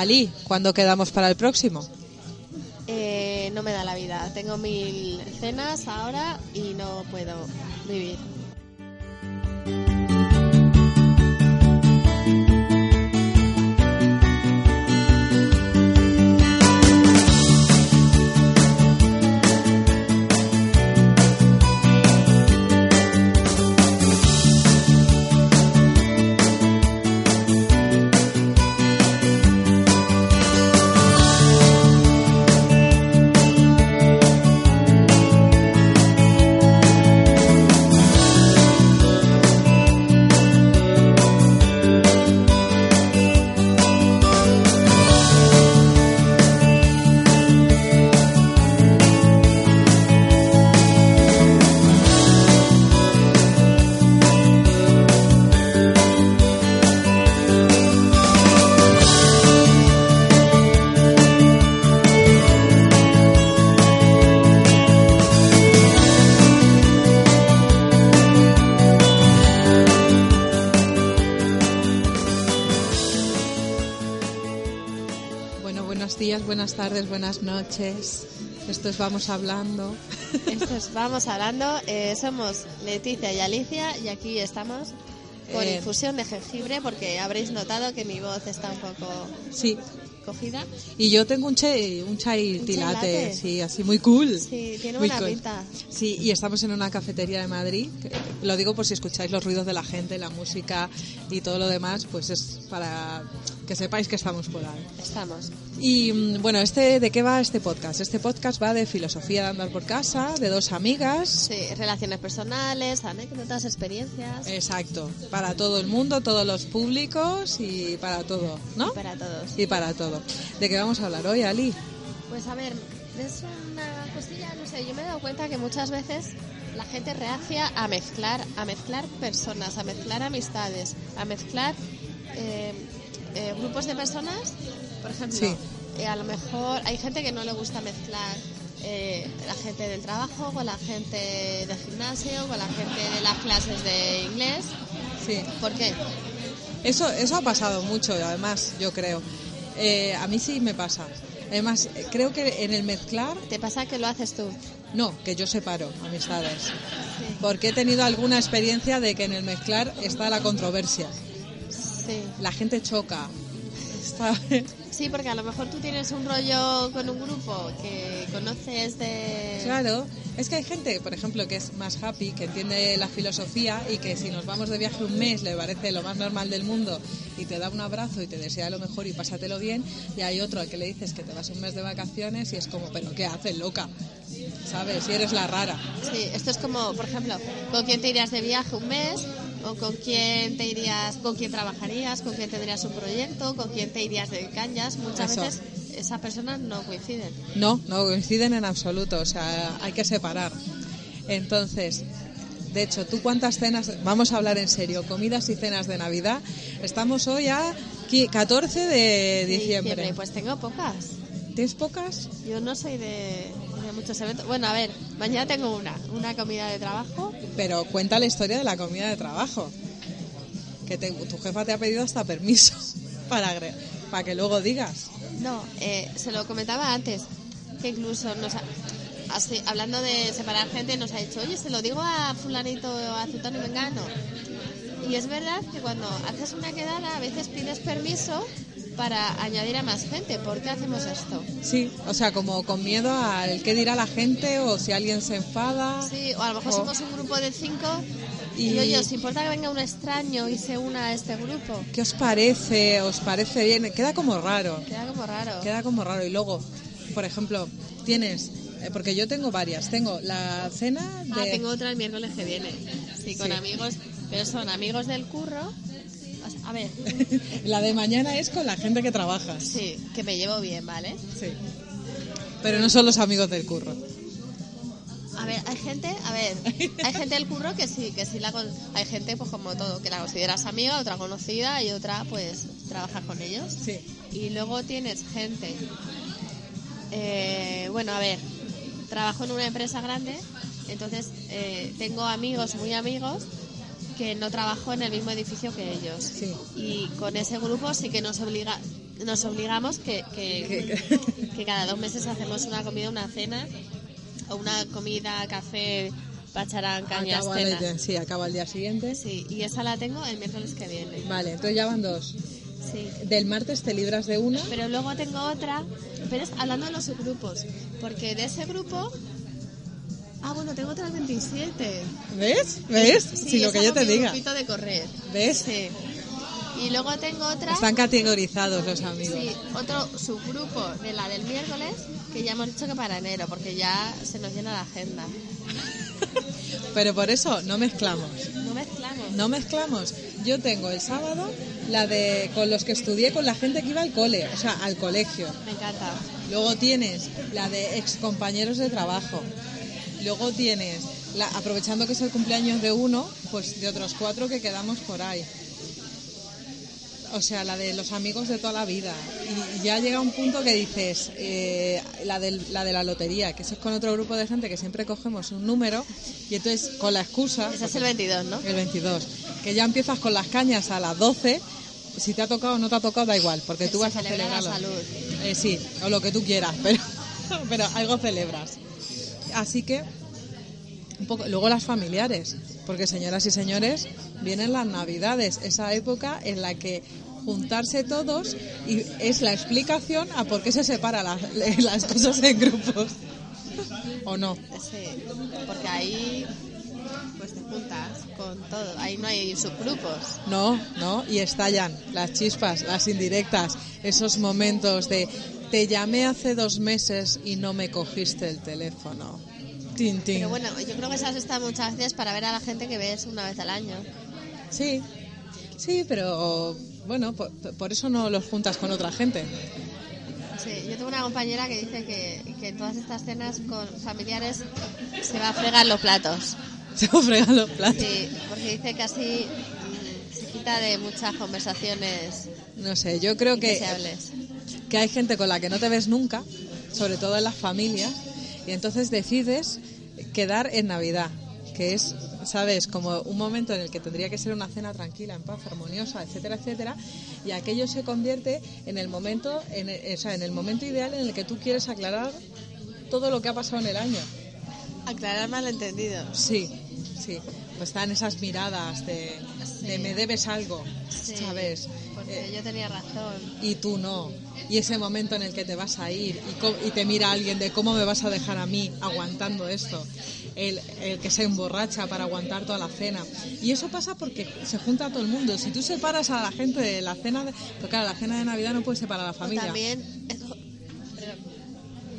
Ali, ¿cuándo quedamos para el próximo? Eh, no me da la vida. Tengo mil cenas ahora y no puedo vivir. Buenas tardes, buenas noches. Esto es Vamos Hablando. Esto es, vamos hablando. eh, somos Leticia y Alicia y aquí estamos con Eh. infusión de jengibre porque habréis notado que mi voz está un poco Sí. Y yo tengo un chai, un chai ¿Un tilate, chai sí, así muy cool. Sí, tiene Muy buena cool. pinta. Sí, y estamos en una cafetería de Madrid. Lo digo por si escucháis los ruidos de la gente, la música y todo lo demás, pues es para que sepáis que estamos por ahí. Estamos. Y mm, bueno, este ¿de qué va este podcast? Este podcast va de filosofía de andar por casa, de dos amigas. Sí, relaciones personales, anécdotas, experiencias. Exacto, para todo el mundo, todos los públicos y para todo, ¿no? Para todos. Y para ¿De qué vamos a hablar hoy, Ali? Pues a ver, es una cosilla, no sé, yo me he dado cuenta que muchas veces la gente reacia a mezclar, a mezclar personas, a mezclar amistades, a mezclar eh, eh, grupos de personas. Por ejemplo, Sí. eh, a lo mejor hay gente que no le gusta mezclar la gente del trabajo con la gente del gimnasio, con la gente de las clases de inglés. Sí. ¿Por qué? Eso, eso ha pasado mucho, además, yo creo. Eh, a mí sí me pasa. Además, creo que en el mezclar, ¿Te pasa que lo haces tú? no, que yo separo amistades. Porque he tenido alguna experiencia de que en el mezclar está la controversia. Sí. La gente choca. Está- Sí, porque a lo mejor tú tienes un rollo con un grupo que conoces de... Claro, es que hay gente, por ejemplo, que es más happy, que entiende la filosofía y que si nos vamos de viaje un mes le parece lo más normal del mundo y te da un abrazo y te desea lo mejor y pásatelo bien. Y hay otro al que le dices que te vas un mes de vacaciones y es como, pero ¿qué haces, loca? ¿Sabes? Si eres la rara. Sí, esto es como, por ejemplo, ¿con quién te irías de viaje un mes? ¿O con quién te irías, con quién trabajarías? ¿Con quién tendrías un proyecto? ¿Con quién te irías de cañas? Muchas Eso. veces esas personas no coinciden. No, no coinciden en absoluto, o sea, hay que separar. Entonces, de hecho, ¿tú cuántas cenas, vamos a hablar en serio, comidas y cenas de Navidad? Estamos hoy a qui- 14 de diciembre. Pues tengo pocas. ¿Tienes pocas? Yo no soy de, muchos eventos. Bueno, a ver, mañana tengo una, una comida de trabajo. Pero cuenta la historia de la comida de trabajo. Que te- tu jefa te ha pedido hasta permiso para, para que luego digas. No, eh, se lo comentaba antes, que incluso nos ha- así, hablando de separar gente, nos ha dicho, oye, se lo digo a fulanito o a Zutano y Mengano. Y es verdad que cuando haces una quedada a veces pides permiso para añadir a más gente. ¿Por qué hacemos esto? Sí, o sea, como con miedo al qué dirá la gente o si alguien se enfada. Sí, o a lo mejor O- somos un grupo de cinco y, Y- oye, ¿os importa que venga un extraño y se una a este grupo? ¿Qué os parece? ¿Os parece bien? Queda como raro. Queda como raro. Queda como raro. Y luego, por ejemplo, tienes, eh, porque yo tengo varias. Tengo la cena de... Ah, tengo otra el miércoles que viene. Sí, con Sí. amigos, pero son amigos del curro. A ver, La de mañana es con la gente que trabajas. sí, que me llevo bien, ¿vale? Sí. Pero no son los amigos del curro. A ver, hay gente, a ver, hay gente del curro que sí, que sí la con- hay gente pues como todo, que la consideras amiga, otra conocida y otra pues trabaja con ellos. Sí. Y luego tienes gente, eh, bueno, a ver, trabajo en una empresa grande, entonces eh, tengo amigos, muy amigos, que no trabajo en el mismo edificio que ellos. Sí. Y con ese grupo sí que nos obliga, nos obligamos que, que, que cada dos meses hacemos una comida, una cena, o una comida, café, pacharán, cañas, Acaba cena. el, sí, acaba el día siguiente. Sí, y esa la tengo el miércoles que viene. Vale, entonces ya van dos. Sí. Del martes te libras de una. Pero luego tengo otra, pero es hablando de los subgrupos, porque de ese grupo... Ah, bueno, tengo otras 27. ¿Ves? ¿Ves? Sí, si lo que yo te diga. grupito de correr. ¿Ves? Sí. Y luego tengo otra... Están categorizados los amigos. Sí, otro subgrupo de la del miércoles que ya hemos dicho que para enero, porque ya se nos llena la agenda. Pero por eso no mezclamos. No mezclamos. No mezclamos. Yo tengo el sábado la de con los que estudié con la gente que iba al cole, o sea, al colegio. Me encanta. Luego tienes la de ex compañeros de trabajo. Luego tienes, la, aprovechando que es el cumpleaños de uno, pues de otros cuatro que quedamos por ahí. O sea, la de los amigos de toda la vida. Y ya llega un punto que dices, eh, la, del- la de la lotería, que eso es con otro grupo de gente que siempre cogemos un número y entonces con la excusa... Ese es el 22, ¿no? El 22. Que ya empiezas con las cañas a las 12. Si te ha tocado o no te ha tocado, da igual, porque Que tú vas a celebrarlo. salud. Eh, sí, o lo que tú quieras, pero, pero algo celebras. Así que, un poco, luego las familiares, porque señoras y señores, vienen las navidades, esa época en la que juntarse todos y es la explicación a por qué se separan las, las cosas en grupos. ¿O no? Sí, porque ahí pues te juntas con todo. Ahí no hay subgrupos. No, no, y estallan las chispas, las indirectas, esos momentos de te llamé hace dos meses y no me cogiste el teléfono. Tin, tin. Pero bueno, yo creo que esas están muchas veces para ver a la gente que ves una vez al año. Sí, sí, pero bueno, por, por eso no los juntas con otra gente. Sí, yo tengo una compañera que dice que, que en todas estas cenas con familiares se va a fregar los platos. Se ofregan los platos. Sí, porque dice que así mm, se quita de muchas conversaciones No sé, yo creo que, que hay gente con la que no te ves nunca, sobre todo en las familias, y entonces decides quedar en Navidad, que es, sabes, como un momento en el que tendría que ser una cena tranquila, en paz, armoniosa, etcétera, etcétera, y aquello se convierte en el momento, en el, o sea, en el momento ideal en el que tú quieres aclarar todo lo que ha pasado en el año. Aclarar malentendidos. Sí, sí. Pues están esas miradas de, de me debes algo, Sí, ¿sabes? Eh, yo tenía razón. y tú no. Y ese momento en el que te vas a ir y, y te mira alguien de cómo me vas a dejar a mí aguantando esto. El, el que se emborracha para aguantar toda la cena. Y eso pasa porque se junta todo el mundo. Si tú separas a la gente de la cena, de, porque claro, la cena de Navidad no puedes separar a la O familia. también eso-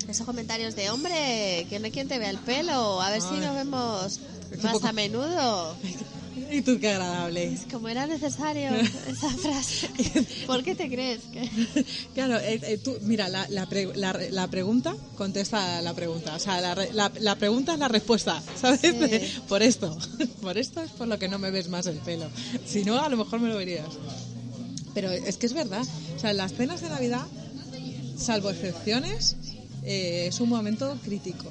esos comentarios de hombre, que no hay quien te vea el pelo, a ver si nos vemos más poco- a menudo. Y tú qué agradable. Como era necesario esa frase. ¿Por qué te crees? que Claro, eh, eh, tú, mira, la, la, pre- la la pregunta contesta la pregunta. O sea, la, re- la- la pregunta es la respuesta, ¿sabes? Sí. Por esto. Por esto es por lo que no me ves más el pelo. Si no, a lo mejor me lo verías. Pero es que es verdad. O sea, las cenas de Navidad, salvo excepciones, eh, es un momento crítico.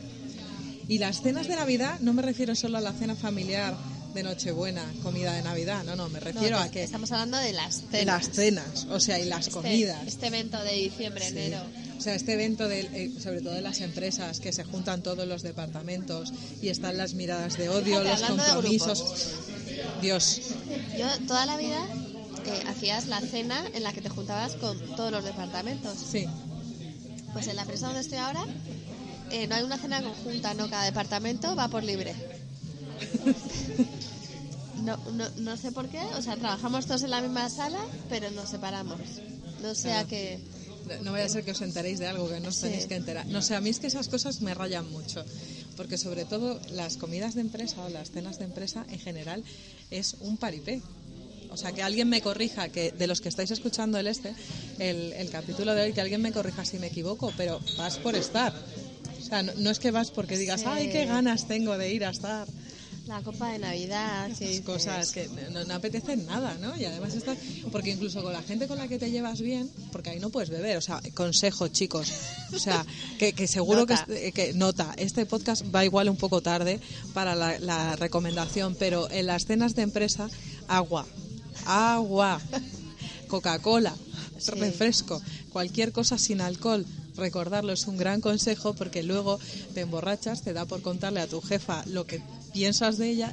Y las cenas de Navidad, no me refiero solo a la cena familiar de Nochebuena, comida de Navidad, no, no, me refiero No, a que Estamos hablando de las cenas. las cenas, o sea, y las Este- comidas. Este, evento de diciembre, Sí. enero. O sea, este evento, del- eh, sobre todo de las empresas, que se juntan todos los departamentos y están las miradas de odio, Fíjate, los de compromisos. Dios, Yo toda la vida eh, hacías la cena en la que te juntabas con todos los departamentos. sí, Pues en la empresa donde estoy ahora eh, no hay una cena conjunta, no, cada departamento va por libre. No, no, no sé por qué, o sea, trabajamos todos en la misma sala, pero nos separamos. No sea que... no vaya a ser que os enteréis de algo que no os Sí. tenéis que enterar. No sé, a mí es que esas cosas me rayan mucho, porque sobre todo las comidas de empresa o las cenas de empresa en general es un paripé. O sea, que alguien me corrija, que de los que estáis escuchando el este, el, el capítulo de hoy, que alguien me corrija si me equivoco, pero vas por estar. O sea, no, no es que vas porque digas, Sí. ay, qué ganas tengo de ir a estar. La copa de Navidad, cosas que no, no apetecen nada, ¿no? Y además está, porque incluso con la gente con la que te llevas bien, porque ahí no puedes beber, o sea, consejo, chicos, o sea, que, que seguro Nota. que, este- que nota, este podcast va igual un poco tarde para la, la recomendación, pero en las cenas de empresa, agua, agua, Coca-Cola, Sí. refresco, cualquier cosa sin alcohol. Recordarlo es un gran consejo porque luego te emborrachas, te da por contarle a tu jefa lo que piensas de ella.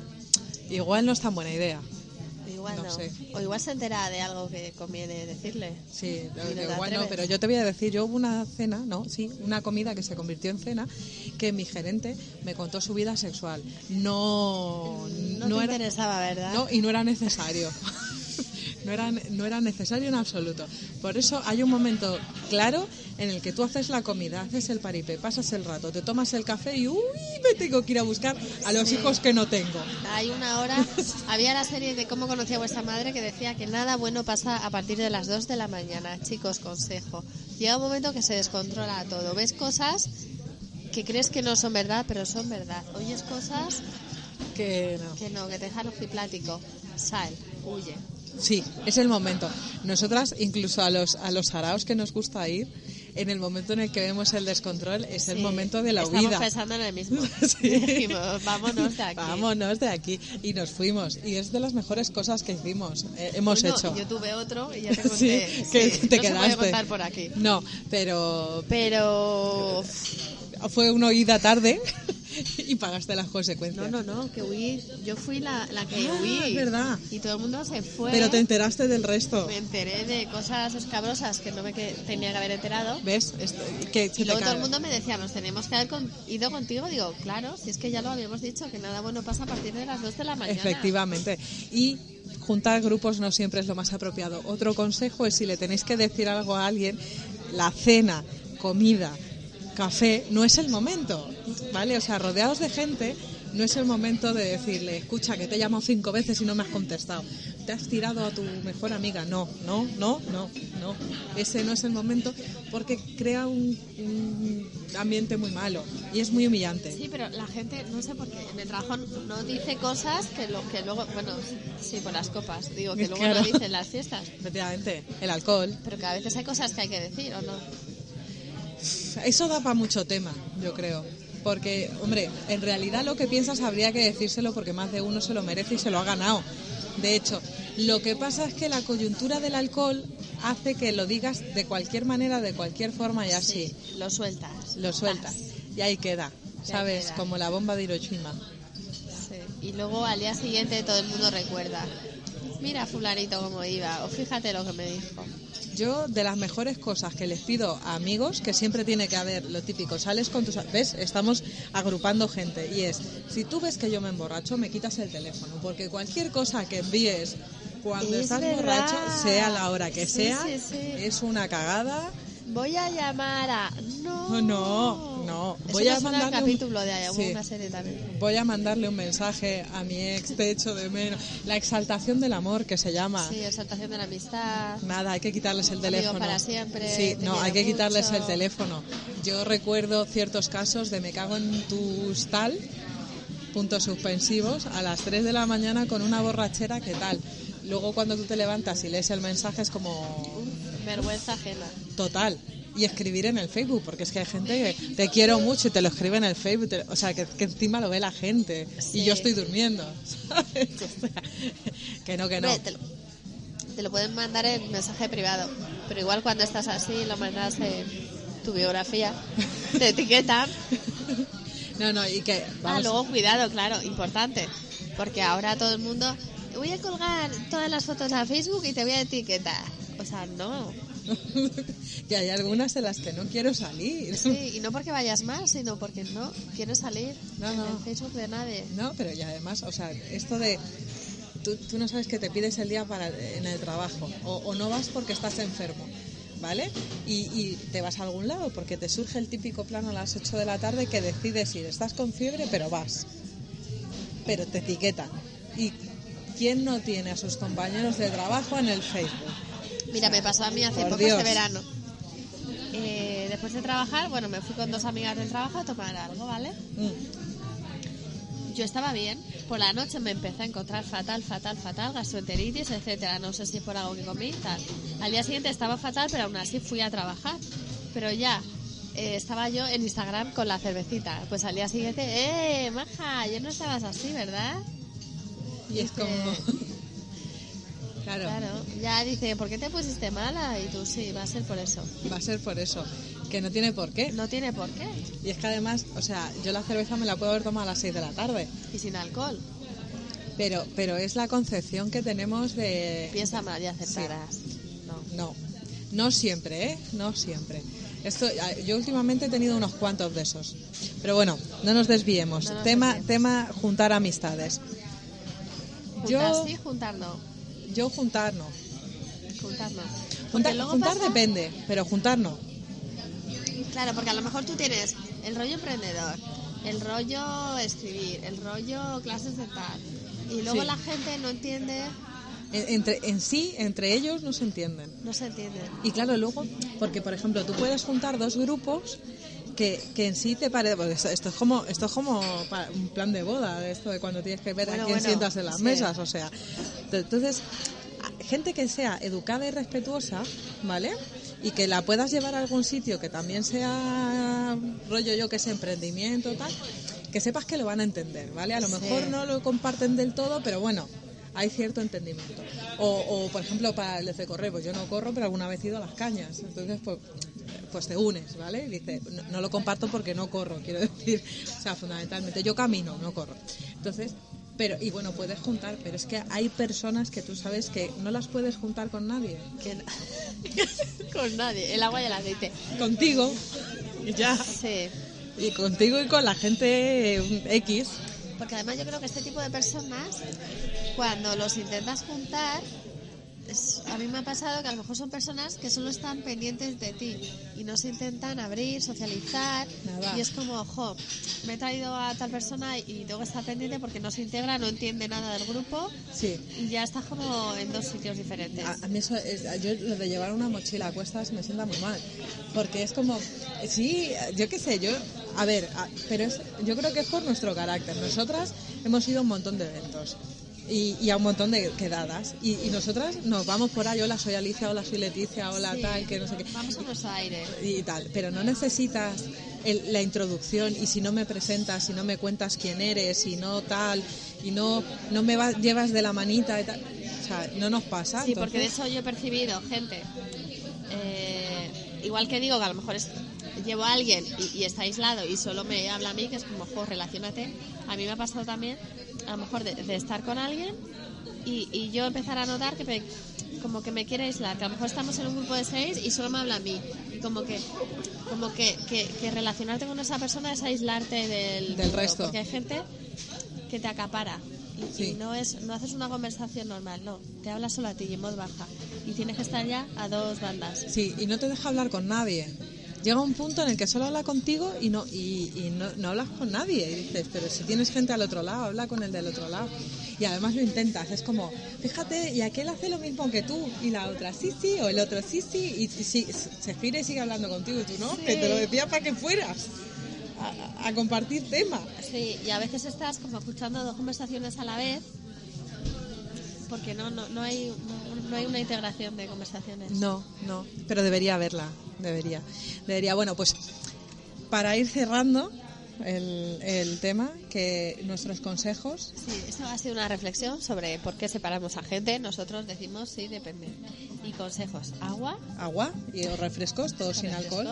Igual no es tan buena idea. Igual no no. sé. O igual se entera de algo que conviene decirle. Sí, no igual no, pero yo te voy a decir, yo hubo una cena, no, sí, una comida que se convirtió en cena, que mi gerente me contó su vida sexual. No, No, te era, interesaba, ¿verdad? no, y no era necesario. No era, no era necesario en absoluto. Por eso hay un momento claro en el que tú haces la comida, haces el paripé, pasas el rato, te tomas el café y uy, me tengo que ir a buscar a los Sí. hijos que no tengo. Hay una hora, había la serie de cómo conocía a vuestra madre que decía que nada bueno pasa a partir de las 2 de la mañana. Chicos, consejo. Llega un momento que se descontrola todo. Ves cosas que crees que no son verdad, pero son verdad. Oyes cosas Que no. que no, que te dejan ojiplático. Sal, huye. Sí, es el momento. Nosotras, incluso a los, a los araos que nos gusta ir, en el momento en el que vemos el descontrol, es el momento de la Estamos huida. pensando en el mismo. Sí. Dijimos, vámonos de aquí. Vámonos de aquí. Y nos fuimos. Y es de las mejores cosas que hicimos, eh, hemos Bueno, hecho. Yo tuve otro y ya te conté. Sí, que te no se puede quedaste. contar por aquí. No, pero Pero fue una huida tarde y pagaste las consecuencias. no, no, no, que huí. Yo fui la, la que Ah, huí. es verdad. Y todo el mundo se fue. Pero te enteraste del resto. Me enteré de cosas escabrosas que no me que- tenía que haber enterado. ¿Ves? Esto- que Y luego todo el mundo me decía, nos tenemos que haber con- ido contigo. Digo, claro, si es que ya lo habíamos dicho, que nada bueno pasa a partir de las 2 de la mañana. Efectivamente. Y juntar grupos no siempre es lo más apropiado. Otro consejo es si le tenéis que decir algo a alguien, la cena, comida, café, no es el momento, ¿vale? O sea, rodeados de gente, no es el momento de decirle, escucha, que te he llamado cinco veces y no me has contestado. Te has tirado a tu mejor amiga. No, no, no, no, no. Ese no es el momento porque crea un, un ambiente muy malo y es muy humillante. Sí, pero la gente, no sé por qué, en el trabajo no dice cosas que, lo, que luego, bueno, sí, por las copas, digo, que luego Claro. no dicen las fiestas. Efectivamente, el alcohol, Pero que a veces hay cosas que hay que decir, ¿o no? Eso da para mucho tema, yo creo. Porque, hombre, en realidad lo que piensas habría que decírselo porque más de uno se lo merece y se lo ha ganado. De hecho, lo que pasa es que la coyuntura del alcohol hace que lo digas de cualquier manera, de cualquier forma y así. Sí, lo sueltas. Lo sueltas. Y ahí queda, ahí ¿sabes? queda. Como la bomba de Hiroshima. Sí. Y luego al día siguiente todo el mundo recuerda. Mira fulanito cómo iba, o fíjate lo que me dijo. Yo, de las mejores cosas que les pido a amigos, que siempre tiene que haber lo típico, sales con tus... ¿Ves? Estamos agrupando gente. Y es, si tú ves que yo me emborracho, me quitas el teléfono. Porque cualquier cosa que envíes cuando Es estás verdad. borracho, sea la hora que Sí, sea, sí, sí. es una cagada. Voy a llamar a... No, No, no. Eso Voy a mandarle un- capítulo de Sí. una serie también. Voy a mandarle un mensaje a mi ex, te echo de menos. La exaltación del amor, que se llama. Sí, exaltación de la amistad. Nada, hay que quitarles el teléfono. para siempre, Sí, no, hay que quitarles el teléfono. Yo recuerdo ciertos casos de me cago en tus tal, puntos suspensivos, a las 3 de la mañana con una borrachera, ¿qué tal? Luego cuando tú te levantas y lees el mensaje es como Vergüenza ajena. total. Y escribir en el Facebook, porque es que hay gente que te quiero mucho y te lo escribe en el Facebook, te- o sea, que, que encima lo ve la gente Sí. y yo estoy durmiendo, ¿sabes? O sea, que no, que no. Te, lo, te lo pueden mandar en mensaje privado, pero igual cuando estás así lo mandas en tu biografía, te etiquetan. No, no, y que... Ah, vamos, luego cuidado, claro, importante, porque ahora todo el mundo, voy a colgar todas las fotos a Facebook y te voy a etiquetar. O sea, no. que hay algunas de las que no quiero salir. Sí, y no porque vayas mal, sino porque no quieres salir No, en el Facebook de nadie. No, pero y además, o sea, esto de... Tú, tú no sabes que te pides el día para en el trabajo o, o no vas porque estás enfermo, ¿vale? Y, y te vas a algún lado porque te surge el típico plano a las 8 de la tarde que decides ir. Estás con fiebre, pero vas. Pero te etiquetan. Y ¿quién no tiene a sus compañeros de trabajo en el Facebook? Mira, me pasó a mí hace Por poco Dios. este verano. Eh, después de trabajar, bueno, me fui con dos amigas del trabajo a tomar algo, ¿vale? Mm, Yo estaba bien. Por la noche me empecé a encontrar fatal, fatal, fatal, gastroenteritis, etcétera. No sé si por algo que comí tal. Al día siguiente estaba fatal, pero aún así fui a trabajar. Pero ya eh, estaba yo en Instagram con la cervecita. Pues al día siguiente, ¡eh, maja! Ya no estabas así, ¿verdad? Y es como... claro, Claro. Ya dice, ¿por qué te pusiste mala? Y tú, sí, va a ser por eso. va a ser por eso, que no tiene por qué. No tiene por qué. Y es que además, o sea, yo la cerveza me la puedo haber tomado a las 6 de la tarde, Y sin alcohol. pero, pero es la concepción que tenemos de... Piensa mal y acertarás. No. No, no siempre, ¿eh? No siempre. Esto, yo últimamente he tenido unos cuantos de esos. Pero bueno, no nos desviemos. No nos tema, desviemos. tema juntar amistades. Juntar Yo- sí, juntar no. Yo juntar no. Juntar Juntar, pasa- depende, pero juntar no. Claro, porque a lo mejor tú tienes el rollo emprendedor, el rollo escribir, el rollo clases de tal. Y luego Sí. la gente no entiende, En, entre, en sí, entre ellos no se entienden. no se entiende. Y claro, luego, porque por ejemplo, tú puedes juntar dos grupos que, que en sí te parece, porque esto, esto es como esto es como un plan de boda, esto de cuando tienes que ver Bueno, a quién bueno, sientas en las sí. mesas, o sea, entonces gente que sea educada y respetuosa, ¿vale? Y que la puedas llevar a algún sitio que también sea rollo yo que sé emprendimiento tal, que sepas que lo van a entender, ¿vale? A lo Sí. mejor no lo comparten del todo, pero bueno, hay cierto entendimiento. O, o, por ejemplo, para el de correr, pues yo no corro, pero alguna vez he ido a las cañas. Entonces, pues, pues te unes, ¿vale? Dice, no, no lo comparto porque no corro, quiero decir. O sea, fundamentalmente, yo camino, no corro. Entonces, pero, y bueno, puedes juntar, pero es que hay personas que tú sabes que no las puedes juntar con nadie. Que Con nadie, el agua y el aceite. Contigo, y ya. Sí. Y contigo y con la gente eh, X. Porque además yo creo que este tipo de personas, cuando los intentas juntar, es- a mí me ha pasado que a lo mejor son personas que solo están pendientes de ti y no se intentan abrir, socializar. Nada. Y es como, ojo, me he traído a tal persona y tengo que estar pendiente porque no se integra, no entiende nada del grupo Sí. y ya estás como en dos sitios diferentes. A, a mí eso es- yo lo de llevar una mochila a cuestas me sienta muy mal. Porque es como, sí, yo qué sé, yo, a ver, a- pero es, yo creo que es por nuestro carácter. Nosotras hemos ido a un montón de eventos. Y, y a un montón de quedadas. Y, y nosotras nos vamos por ahí, hola soy Alicia, hola soy Leticia, hola Sí. tal, que no sé qué. Vamos a nuestro aire. Y tal, pero no necesitas el- la introducción y si no me presentas, si no me cuentas quién eres, y no tal, y no, no me va- llevas de la manita y tal. O sea, no nos pasa. Sí, porque de hecho yo he percibido gente, eh, igual que digo que a lo mejor es, llevo a alguien y, y está aislado y solo me habla a mí, que es como, jo, relacionate. A mí me ha pasado también, a lo mejor de, de estar con alguien y, y yo empezar a notar que me- como que me quiere aislar, que a lo mejor estamos en un grupo de seis y solo me habla a mí. Y como que como que, que, que relacionarte con esa persona es aislarte del, Del mundo, resto. Porque hay gente que te acapara. Y, no es no haces una conversación normal, no. Te habla solo a ti y en voz baja. Y tienes que estar ya a dos bandas. Sí, y no te deja hablar con nadie. Llega un punto en el que solo habla contigo y no y, y no, no hablas con nadie. Y dices, pero si tienes gente al otro lado, habla con el del otro lado. Y además lo intentas. Es como, fíjate, y aquel hace lo mismo que tú. Y la otra, sí, sí, o el otro, sí, sí. Y, y sí, se gira y sigue hablando contigo. Y tú no, que te lo decía para que fueras a, a- a compartir temas. Sí, y a veces estás como escuchando dos conversaciones a la vez porque no no, no hay no, no hay una integración de conversaciones. No, no, pero debería haberla, debería. Debería, bueno, pues para ir cerrando el, el tema, que nuestros consejos, Sí, eso ha sido una reflexión sobre por qué separamos a gente. Nosotros decimos sí, depende. Y consejos: agua, agua y refrescos, todos sin alcohol,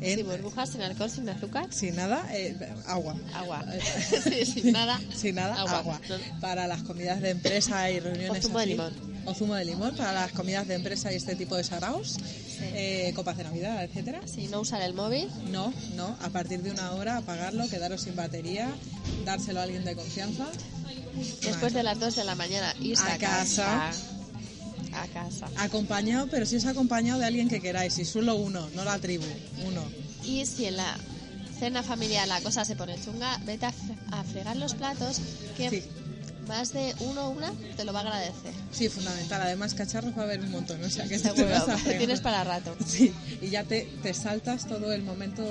en- sin burbujas, sin alcohol, sin azúcar. sin nada, eh, agua. Agua. Sí, sin nada. Sin nada, agua. Agua. No. Para las comidas de empresa y reuniones O zumo de limón. O zumo de limón para las comidas de empresa y este tipo de saraos, eh, copas de Navidad, etcétera. Sí, no usar el móvil. No, no, a partir de una hora apagarlo, quedaros sin batería, dárselo a alguien de confianza. Después de las 2 de la mañana, irse A a, casa. A casa. Acompañado, pero si es acompañado de alguien que queráis, y solo uno, no la tribu, uno. Y si en la cena familiar la cosa se pone chunga, vete a, fre- a fregar los platos que Sí. más de uno o una te lo va a agradecer. Sí, fundamental. Además, cacharros va a haber un montón, o sea que esto te Seguro, vas a tienes para rato. Sí, y ya te, te saltas todo el momento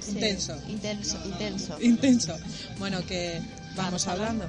Sí, intenso. Intenso, intenso. Intenso. Bueno, que vamos Vamos hablando.